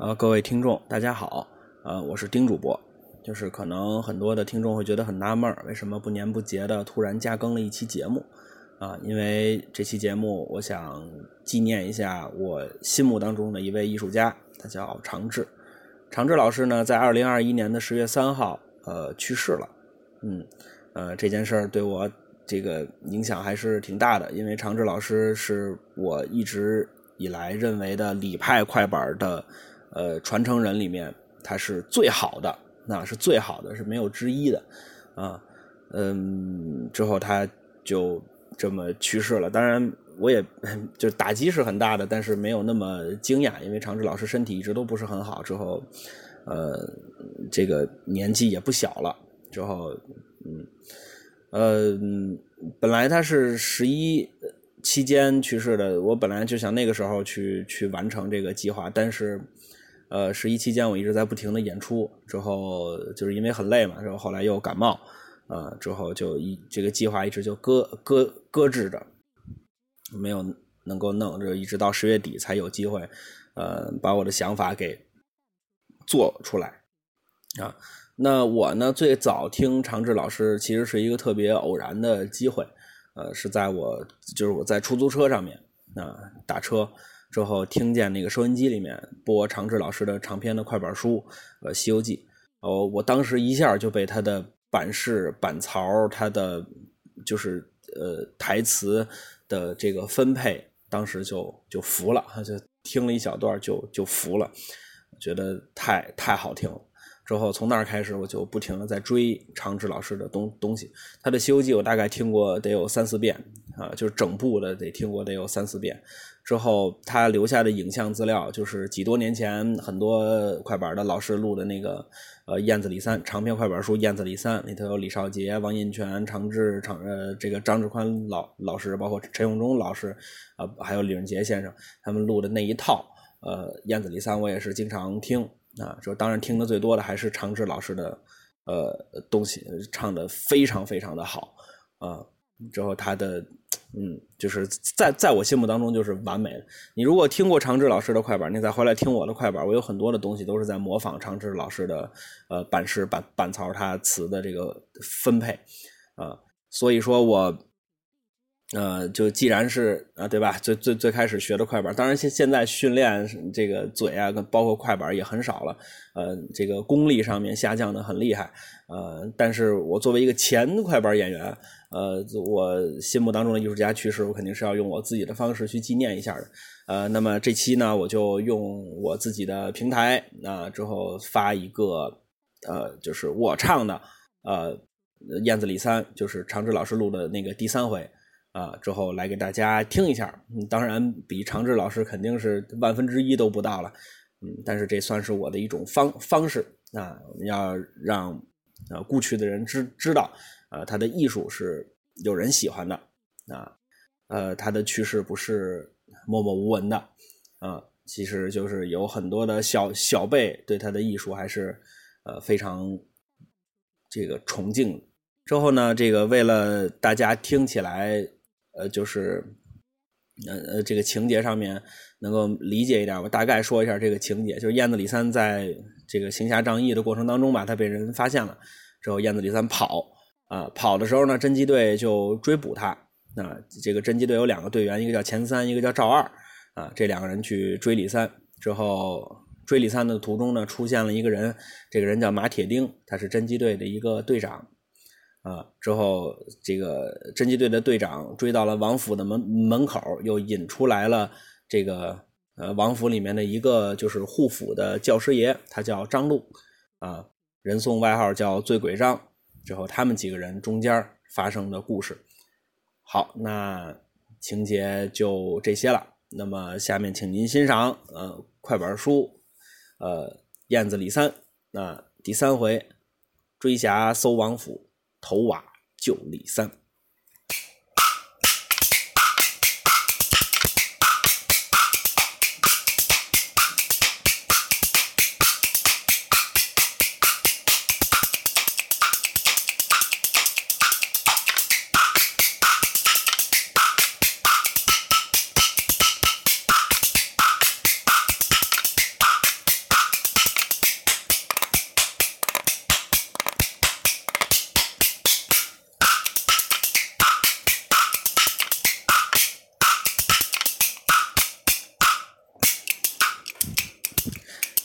呃，各位听众，大家好，呃，我是丁主播。就是可能很多的听众会觉得很纳闷为什么不年不节的突然加更了一期节目？啊，因为这期节目我想纪念一下我心目当中的一位艺术家，他叫常志。常志老师呢，在二零二一年的十月三号，呃，去世了。嗯，呃，这件事儿对我这个影响还是挺大的，因为常志老师是我一直以来认为的李派快板的。呃，传承人里面他是最好的，那是最好的，是没有之一的，啊，嗯，之后他就这么去世了。当然，我也 就打击是很大的，但是没有那么惊讶，因为长治老师身体一直都不是很好。之后，呃，这个年纪也不小了。之后，嗯，呃，本来他是十一期间去世的，我本来就想那个时候去去完成这个计划，但是。呃，十一期间我一直在不停的演出，之后就是因为很累嘛，然后后来又感冒，呃，之后就一这个计划一直就搁搁搁置着，没有能够弄，就一直到十月底才有机会，呃，把我的想法给做出来啊。那我呢，最早听长治老师其实是一个特别偶然的机会，呃，是在我就是我在出租车上面啊打车。之后听见那个收音机里面播长治老师的长篇的快板书，呃，《西游记》。哦，我当时一下就被他的版式、版槽，他的就是呃台词的这个分配，当时就就服了，就听了一小段就就服了，觉得太太好听。之后从那儿开始，我就不停的在追长治老师的东东西。他的《西游记》我大概听过得有三四遍啊，就是整部的得听过得有三四遍。之后他留下的影像资料，就是几多年前很多快板的老师录的那个呃《燕子李三》长篇快板书《燕子李三》，里头有李少杰、王印泉、常志、常呃这个张志宽老老师，包括陈永忠老师啊，还有李润杰先生他们录的那一套呃《燕子李三》，我也是经常听。啊，就当然听的最多的还是长治老师的，呃，东西唱的非常非常的好啊。之后他的，嗯，就是在在我心目当中就是完美的。你如果听过长治老师的快板，你再回来听我的快板，我有很多的东西都是在模仿长治老师的，呃，版式、版版槽，他词的这个分配啊。所以说我。呃，就既然是啊，对吧？最最最开始学的快板，当然现现在训练这个嘴啊，包括快板也很少了。呃，这个功力上面下降的很厉害。呃，但是我作为一个前快板演员，呃，我心目当中的艺术家去世，我肯定是要用我自己的方式去纪念一下的。呃，那么这期呢，我就用我自己的平台，那之后发一个，呃，就是我唱的，呃，《燕子李三》，就是长志老师录的那个第三回。啊，之后来给大家听一下，嗯当然比长治老师肯定是万分之一都不到了，嗯，但是这算是我的一种方方式啊，要让啊故去的人知知道，啊他的艺术是有人喜欢的啊，呃他的去世不是默默无闻的啊，其实就是有很多的小小辈对他的艺术还是呃非常这个崇敬。之后呢，这个为了大家听起来。呃，就是，呃呃，这个情节上面能够理解一点，我大概说一下这个情节。就是燕子李三在这个行侠仗义的过程当中吧，他被人发现了，之后燕子李三跑啊，跑的时候呢，侦缉队就追捕他。啊，这个侦缉队有两个队员，一个叫钱三，一个叫赵二啊，这两个人去追李三。之后追李三的途中呢，出现了一个人，这个人叫马铁丁，他是侦缉队的一个队长。啊！之后，这个侦缉队的队长追到了王府的门门口，又引出来了这个呃王府里面的一个就是护府的教师爷，他叫张禄啊，人送外号叫醉鬼张。之后，他们几个人中间发生的故事。好，那情节就这些了。那么，下面请您欣赏呃快板书呃燕子李三那第三回追侠搜王府。投瓦救李三。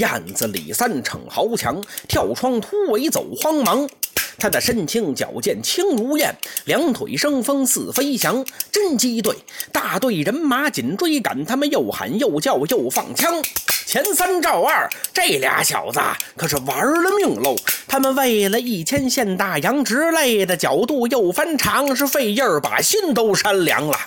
燕子李三逞豪强，跳窗突围走慌忙。他的身轻脚健轻如燕，两腿生风似飞翔。真机队大队人马紧追赶，他们又喊又叫又放枪。前三赵二这俩小子可是玩了命喽！他们为了一千现大洋，直累的角度又翻长，是费劲儿把心都扇凉了。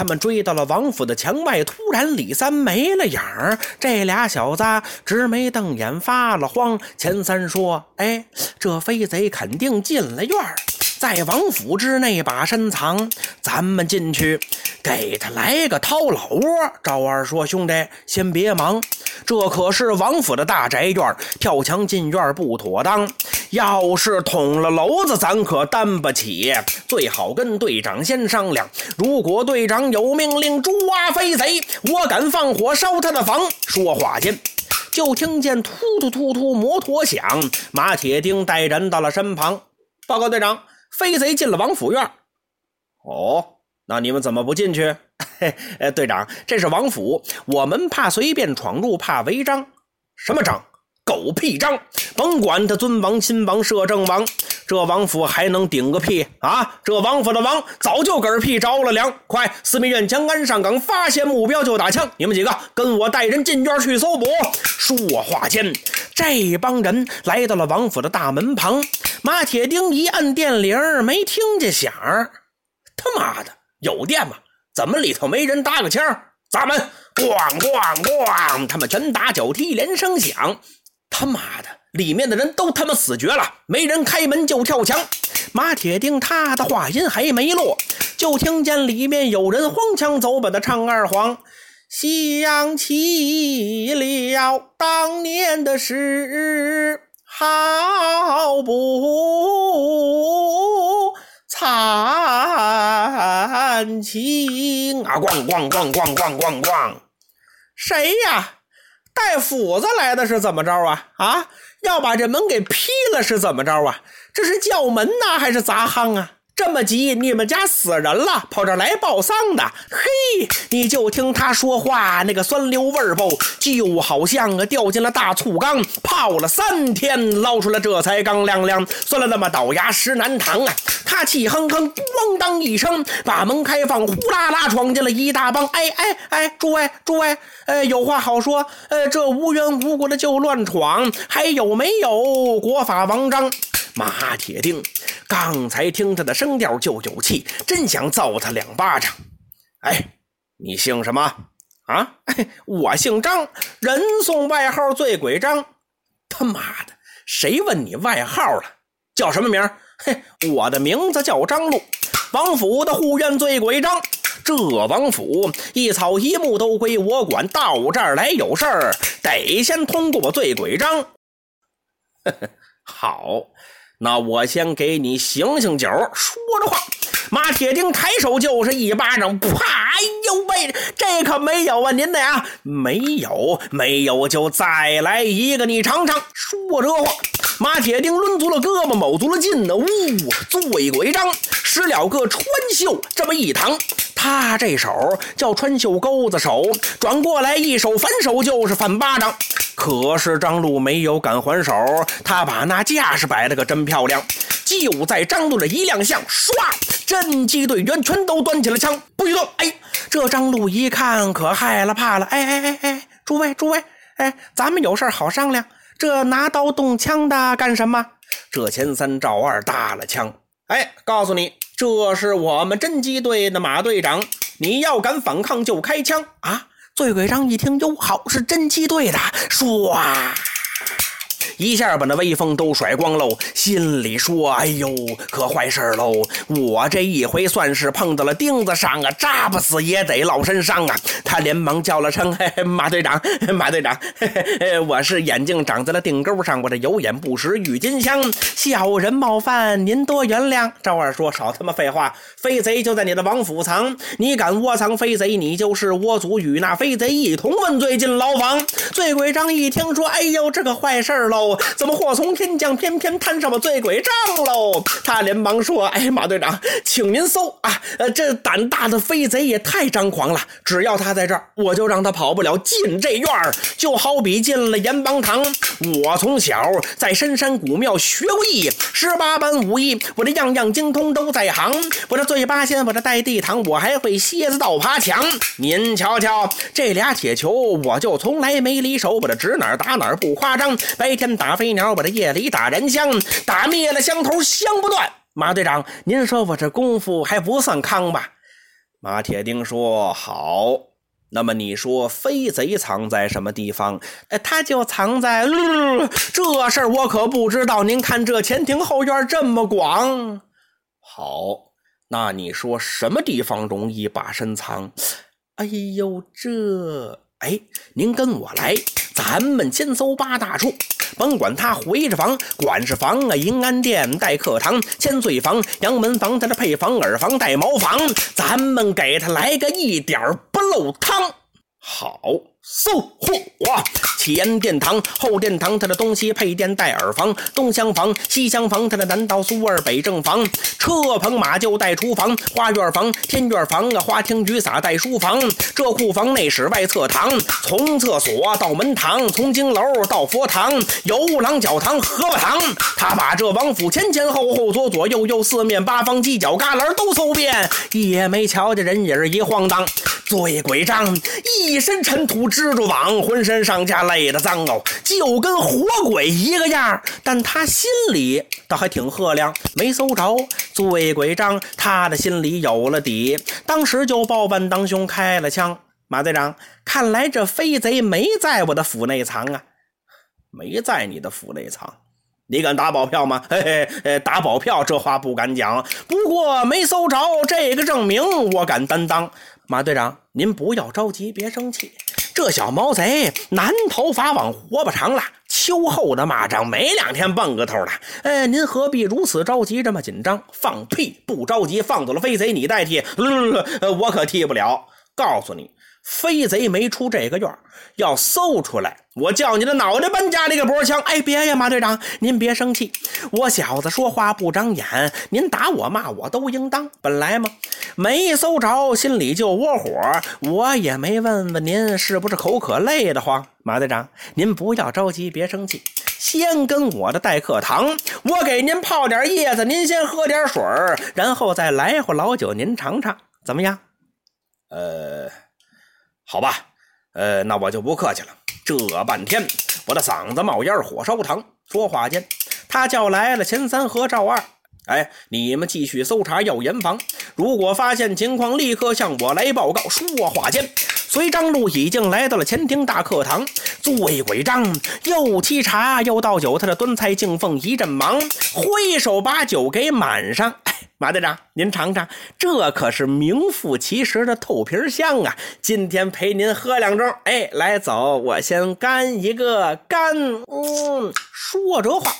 他们追到了王府的墙外，突然李三没了影儿。这俩小子直眉瞪眼，发了慌。钱三说：“哎，这飞贼肯定进了院儿，在王府之内把身藏。咱们进去，给他来个掏老窝。”赵二说：“兄弟，先别忙，这可是王府的大宅院，跳墙进院不妥当。”要是捅了娄子，咱可担不起。最好跟队长先商量。如果队长有命令抓飞贼，我敢放火烧他的房。说话间，就听见突突突突摩托响，马铁钉带人到了身旁，报告队长，飞贼进了王府院。哦，那你们怎么不进去？嘿，队长，这是王府，我们怕随便闯入，怕违章。什么章？狗屁章！甭管他尊王亲王摄政王，这王府还能顶个屁啊！这王府的王早就嗝屁着了凉。快，司命院将安上岗，发现目标就打枪。你们几个跟我带人进院去搜捕。说话间，这帮人来到了王府的大门旁。马铁钉一按电铃，没听见响儿。他妈的，有电吗？怎么里头没人搭个枪？砸门！咣咣咣！他们拳打脚踢，连声响。他妈的，里面的人都他妈死绝了，没人开门就跳墙。马铁钉他的话音还没落，就听见里面有人荒腔走板的唱二黄，想起了当年的事，好不惨情啊！咣咣咣咣咣咣咣，谁呀？带斧子来的是怎么着啊？啊，要把这门给劈了是怎么着啊？这是叫门呐，还是砸夯啊？这么急，你们家死人了，跑这来报丧的？嘿，你就听他说话，那个酸溜味儿不，就好像啊掉进了大醋缸，泡了三天，捞出来这才刚亮亮，酸了那么倒牙石难糖啊！他气哼哼，咣当一声把门开放，呼啦啦闯进了一大帮。哎哎哎，诸位诸位，呃，有话好说，呃，这无缘无故的就乱闯，还有没有国法王章？马铁钉，刚才听他的声调就有气，真想揍他两巴掌。哎，你姓什么啊？我姓张，人送外号醉鬼张。他妈的，谁问你外号了？叫什么名？嘿，我的名字叫张路，王府的护院醉鬼张。这王府一草一木都归我管，到这儿来有事儿，得先通过我醉鬼张。呵呵，好。那我先给你醒醒酒。说着话，马铁钉抬手就是一巴掌，啪！哎呦喂，这可没有啊！您的呀，没有，没有，就再来一个，你尝尝。说着话，马铁钉抡足了胳膊，卯足了劲呢，呜，醉鬼张使了个穿袖，这么一躺。他这手叫穿袖钩子手，转过来一手反手就是反巴掌。可是张路没有敢还手，他把那架势摆得可真漂亮。就在张路的一亮相，唰，侦缉队员全都端起了枪，不许动！哎，这张路一看可害了怕了。哎哎哎哎，诸位诸位，哎，咱们有事好商量。这拿刀动枪的干什么？这前三赵二搭了枪。哎，告诉你。这是我们侦缉队的马队长，你要敢反抗就开枪啊！醉鬼张一听，哟，好是侦缉队的，唰。一下把那威风都甩光喽，心里说：“哎呦，可坏事喽！我这一回算是碰到了钉子上啊，扎不死也得落身上啊！”他连忙叫了声：“ 嘿嘿马队长，马队长 嘿嘿，我是眼睛长在了钉钩上，我这有眼不识郁金香，小人冒犯，您多原谅。”赵二说：“少他妈废话，飞贼就在你的王府藏，你敢窝藏飞贼，你就是窝族，与那飞贼一同问罪进牢房。”醉鬼张一听说：“哎呦，这个坏事儿！”喽？怎么祸从天降，偏偏摊上我醉鬼账喽？他连忙说：“哎，马队长，请您搜啊！呃，这胆大的飞贼也太张狂了，只要他在这儿，我就让他跑不了进这院儿，就好比进了阎王堂。我从小在深山古庙学过艺，十八般武艺，我这样样精通都在行。我这醉八仙，我这带地堂，我还会蝎子倒爬墙。您瞧瞧这俩铁球，我就从来没离手，我这指哪儿打哪儿不夸张。白天打飞鸟，我这夜里打人香，打灭了香头香不断。马队长，您说我这功夫还不算康吧？马铁丁说：“好，那么你说飞贼藏在什么地方？哎，他就藏在……这事儿我可不知道。您看这前庭后院这么广，好，那你说什么地方容易把身藏？哎呦，这……哎，您跟我来，咱们先搜八大处。”甭管他回着房、管是房啊、银安殿、待客堂、千岁房、阳门房，他的配房、耳房、带茅房，咱们给他来个一点不漏汤。好。搜火！前殿堂、后殿堂，它的东西配殿带耳房，东厢房、西厢房，它的南道苏二北正房，车棚马厩带厨房，花园房、天院房啊，花厅雨洒带书房，这库房内室外侧堂，从厕所到门堂，从经楼到佛堂，游廊、教堂、荷花堂，他把这王府前前后后、左左右右、四面八方、犄角旮旯都搜遍，也没瞧见人影一晃荡。醉鬼张一身尘土。蜘蛛网，浑身上下累得脏哦，就跟活鬼一个样但他心里倒还挺赫亮，没搜着。醉鬼张，他的心里有了底，当时就报班当胸开了枪。马队长，看来这飞贼没在我的府内藏啊，没在你的府内藏，你敢打保票吗？嘿嘿，打保票这话不敢讲，不过没搜着这个证明，我敢担当。马队长，您不要着急，别生气。这小毛贼难逃法网活不长了，秋后的蚂蚱没两天蹦个头了。哎，您何必如此着急，这么紧张？放屁！不着急，放走了飞贼，你代替？我可替不了。告诉你。飞贼没出这个院要搜出来，我叫你的脑袋搬家里个脖枪！哎，别呀，马队长，您别生气，我小子说话不长眼，您打我骂我都应当。本来嘛，没搜着，心里就窝火，我也没问问您是不是口渴累得慌。马队长，您不要着急，别生气，先跟我的待客堂，我给您泡点叶子，您先喝点水然后再来壶老酒，您尝尝，怎么样？呃。好吧，呃，那我就不客气了。这半天我的嗓子冒烟，火烧疼。说话间，他叫来了钱三和赵二。哎，你们继续搜查要严防，如果发现情况，立刻向我来报告。说话间，随张路已经来到了前厅大客堂。醉鬼张又沏茶又倒酒，他的端菜敬奉一阵忙，挥手把酒给满上。马队长，您尝尝，这可是名副其实的透皮香啊！今天陪您喝两盅。哎，来走，我先干一个，干。嗯，说着话。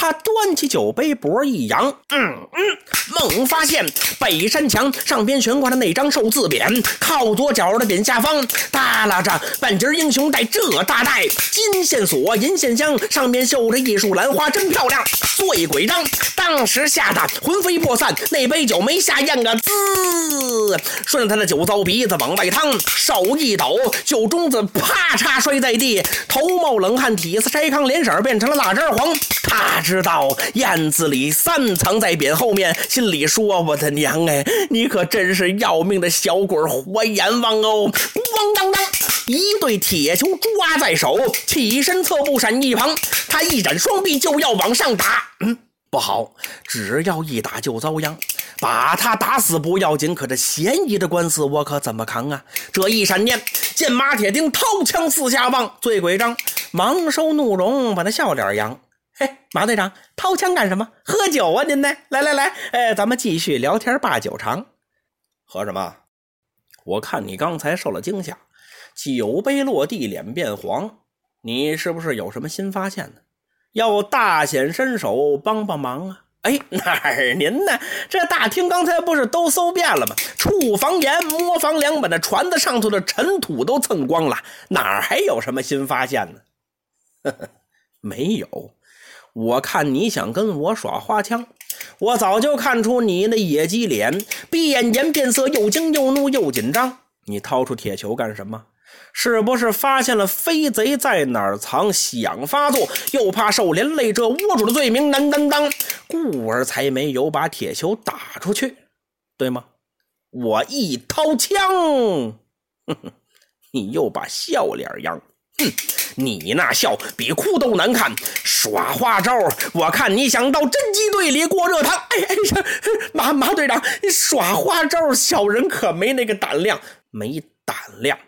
他端起酒杯，脖一扬，嗯嗯，猛发现北山墙上边悬挂的那张寿字匾，靠左角的匾下方耷拉着半截英雄带，这大带金线锁，银线香，上面绣着一束兰花，真漂亮。醉鬼张当时吓得魂飞魄散，那杯酒没下咽个滋，顺着他的酒糟鼻子往外淌，手一抖，酒盅子啪嚓摔在地，头冒冷汗，体似筛糠，脸色变成了蜡汁黄。他知道燕子里三藏在匾后面，心里说：“我的娘哎，你可真是要命的小鬼，活阎王哦！”咣当当，一对铁球抓在手，起身侧步闪一旁。他一展双臂就要往上打，嗯，不好，只要一打就遭殃。把他打死不要紧，可这嫌疑的官司我可怎么扛啊？这一闪念，见马铁钉掏枪四下望，醉鬼张忙收怒容，把那笑脸扬。嘿，马队长，掏枪干什么？喝酒啊，您呢？来来来，哎，咱们继续聊天把酒尝。喝什么？我看你刚才受了惊吓，酒杯落地，脸变黄。你是不是有什么新发现呢？要大显身手，帮帮忙啊！哎，哪儿您呢？这大厅刚才不是都搜遍了吗？触房檐，摸房梁，把那船子上头的尘土都蹭光了，哪儿还有什么新发现呢？呵呵。没有，我看你想跟我耍花枪。我早就看出你那野鸡脸，闭眼间变色，又惊又怒又紧张。你掏出铁球干什么？是不是发现了飞贼在哪儿藏，想发作，又怕受连累这窝主的罪名难担当，故而才没有把铁球打出去，对吗？我一掏枪，哼哼，你又把笑脸扬。哼，你那笑比哭都难看，耍花招我看你想到侦缉队里过热汤。哎哎，马马队长，耍花招小人可没那个胆量，没胆量。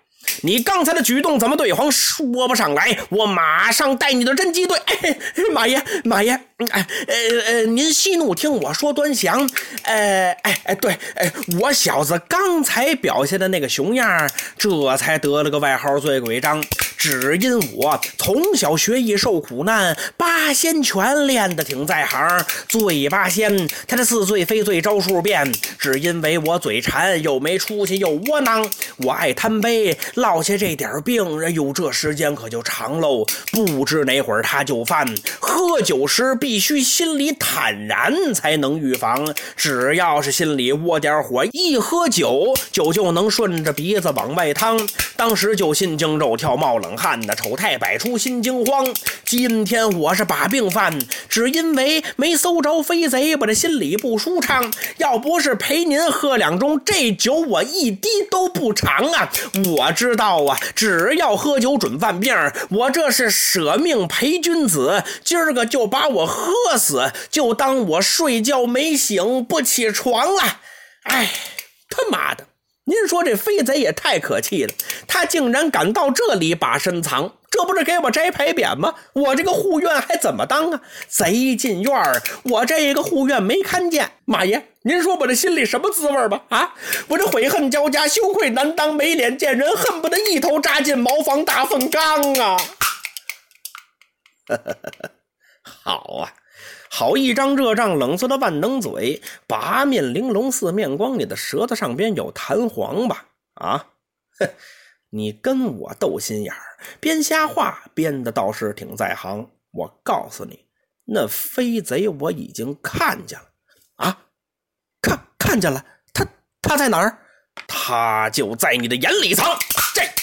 你刚才的举动怎么对黄说不上来？我马上带你的侦缉队。哎，马爷，马爷，哎，呃呃，您息怒，听我说端详。呃，哎哎，对，哎，我小子刚才表现的那个熊样这才得了个外号“醉鬼张”。只因我从小学艺受苦难，八仙拳练得挺在行。醉八仙，他的似醉非醉招数变。只因为我嘴馋，又没出息，又窝囊。我爱贪杯，落下这点病，哎呦，这时间可就长喽。不知哪会儿他就犯。喝酒时必须心里坦然，才能预防。只要是心里窝点火，一喝酒，酒就能顺着鼻子往外淌。当时就心惊肉跳，冒冷。汗的丑态百出，心惊慌。今天我是把病犯，只因为没搜着飞贼，我这心里不舒畅。要不是陪您喝两盅，这酒我一滴都不尝啊！我知道啊，只要喝酒准犯病。我这是舍命陪君子，今儿个就把我喝死，就当我睡觉没醒，不起床了。哎，他妈的！您说这飞贼也太可气了，他竟然敢到这里把身藏，这不是给我摘牌匾吗？我这个护院还怎么当啊？贼进院儿，我这个护院没看见。马爷，您说我这心里什么滋味吧？啊，我这悔恨交加，羞愧难当，没脸见人，恨不得一头扎进茅房大粪缸啊！好啊。好一张热胀冷缩的万能嘴，八面玲珑四面光，你的舌头上边有弹簧吧？啊，哼，你跟我斗心眼儿，编瞎话编的倒是挺在行。我告诉你，那飞贼我已经看见了啊，看看见了，他他在哪儿？他就在你的眼里藏。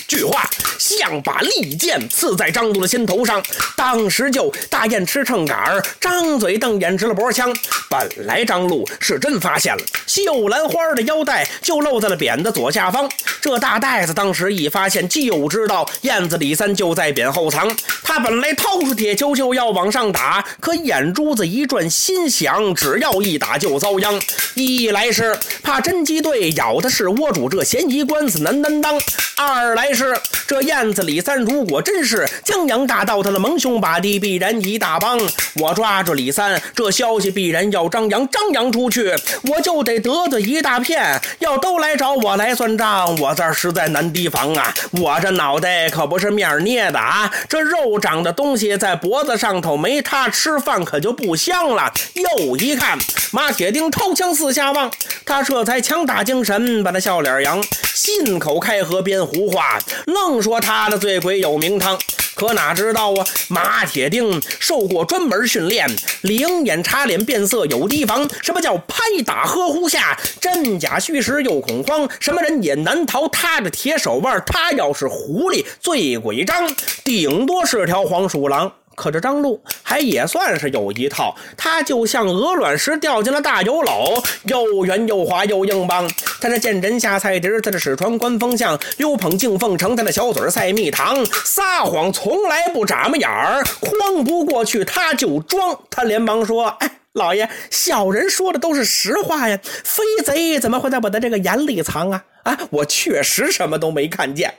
这句话。像把利剑刺在张禄的心头上，当时就大雁吃秤杆，张嘴瞪眼直了脖腔。本来张禄是真发现了绣兰花的腰带，就露在了匾的左下方。这大袋子当时一发现，就知道燕子李三就在匾后藏。他本来掏出铁球就要往上打，可眼珠子一转，心想只要一打就遭殃。一来是怕侦缉队咬的是窝主，这嫌疑官司难担当；二来是这。燕子李三如果真是江洋大盗，他的蒙兄把弟必然一大帮。我抓住李三，这消息必然要张扬，张扬出去，我就得得罪一大片。要都来找我来算账，我这儿实在难提防啊！我这脑袋可不是面捏的啊，这肉长的东西在脖子上头，没它吃饭可就不香了。又一看，马铁钉掏枪四下望，他这才强打精神，把那笑脸扬，信口开河编胡话，愣说。他的醉鬼有名堂，可哪知道啊？马铁钉受过专门训练，灵眼察脸变色有提防。什么叫拍打呵护下，真假虚实又恐慌？什么人也难逃他的铁手腕。他要是狐狸，醉鬼张，顶多是条黄鼠狼。可这张禄还也算是有一套，他就像鹅卵石掉进了大油篓，又圆又滑又硬邦。他这见人下菜碟，他这使船观风向，溜捧敬奉承，他那小嘴赛蜜糖，撒谎从来不眨巴眼儿，诓不过去他就装。他连忙说：“哎，老爷，小人说的都是实话呀，飞贼怎么会在我的这个眼里藏啊？啊，我确实什么都没看见，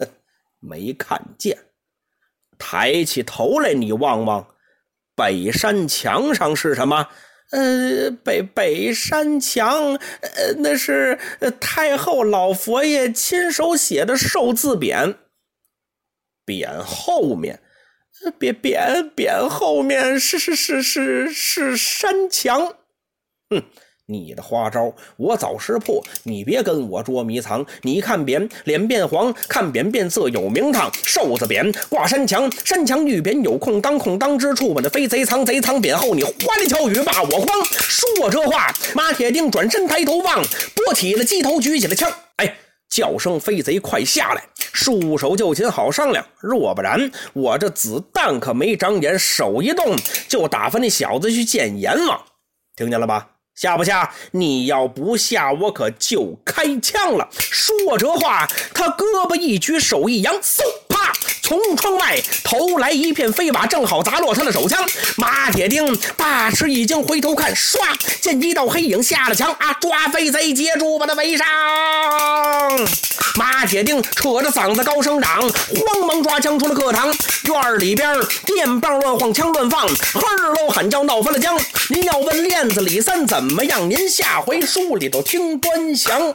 没看见。”抬起头来，你望望，北山墙上是什么？呃，北北山墙，呃，那是太后老佛爷亲手写的寿字匾。匾后面，匾匾匾后面是是是是是山墙。哼，你的花招我早识破，你别跟我捉迷藏。你看扁脸变黄，看扁变色有名堂。瘦子扁挂山墙，山墙遇扁有空当，空当之处把那飞贼藏，贼藏扁后你花里瞧雨把我慌。说这话，马铁钉转身抬头望，拨起了鸡头举起了枪，哎，叫声飞贼快下来，束手就擒好商量。若不然，我这子弹可没长眼，手一动就打发那小子去见阎王。听见了吧？下不下？你要不下，我可就开枪了。说这话，他胳膊一举，手一扬，嗖，啪，从窗外投来一片飞瓦，正好砸落他的手枪。马铁钉大吃一惊，回头看，唰，见一道黑影下了墙，啊，抓飞贼，接住，把他围上。马铁钉扯着嗓子高声嚷，慌忙抓枪出了课堂。院里边电棒乱晃，枪乱放，呵喽喊叫闹翻了江。您要问链子李三怎么样？您下回书里头听端详。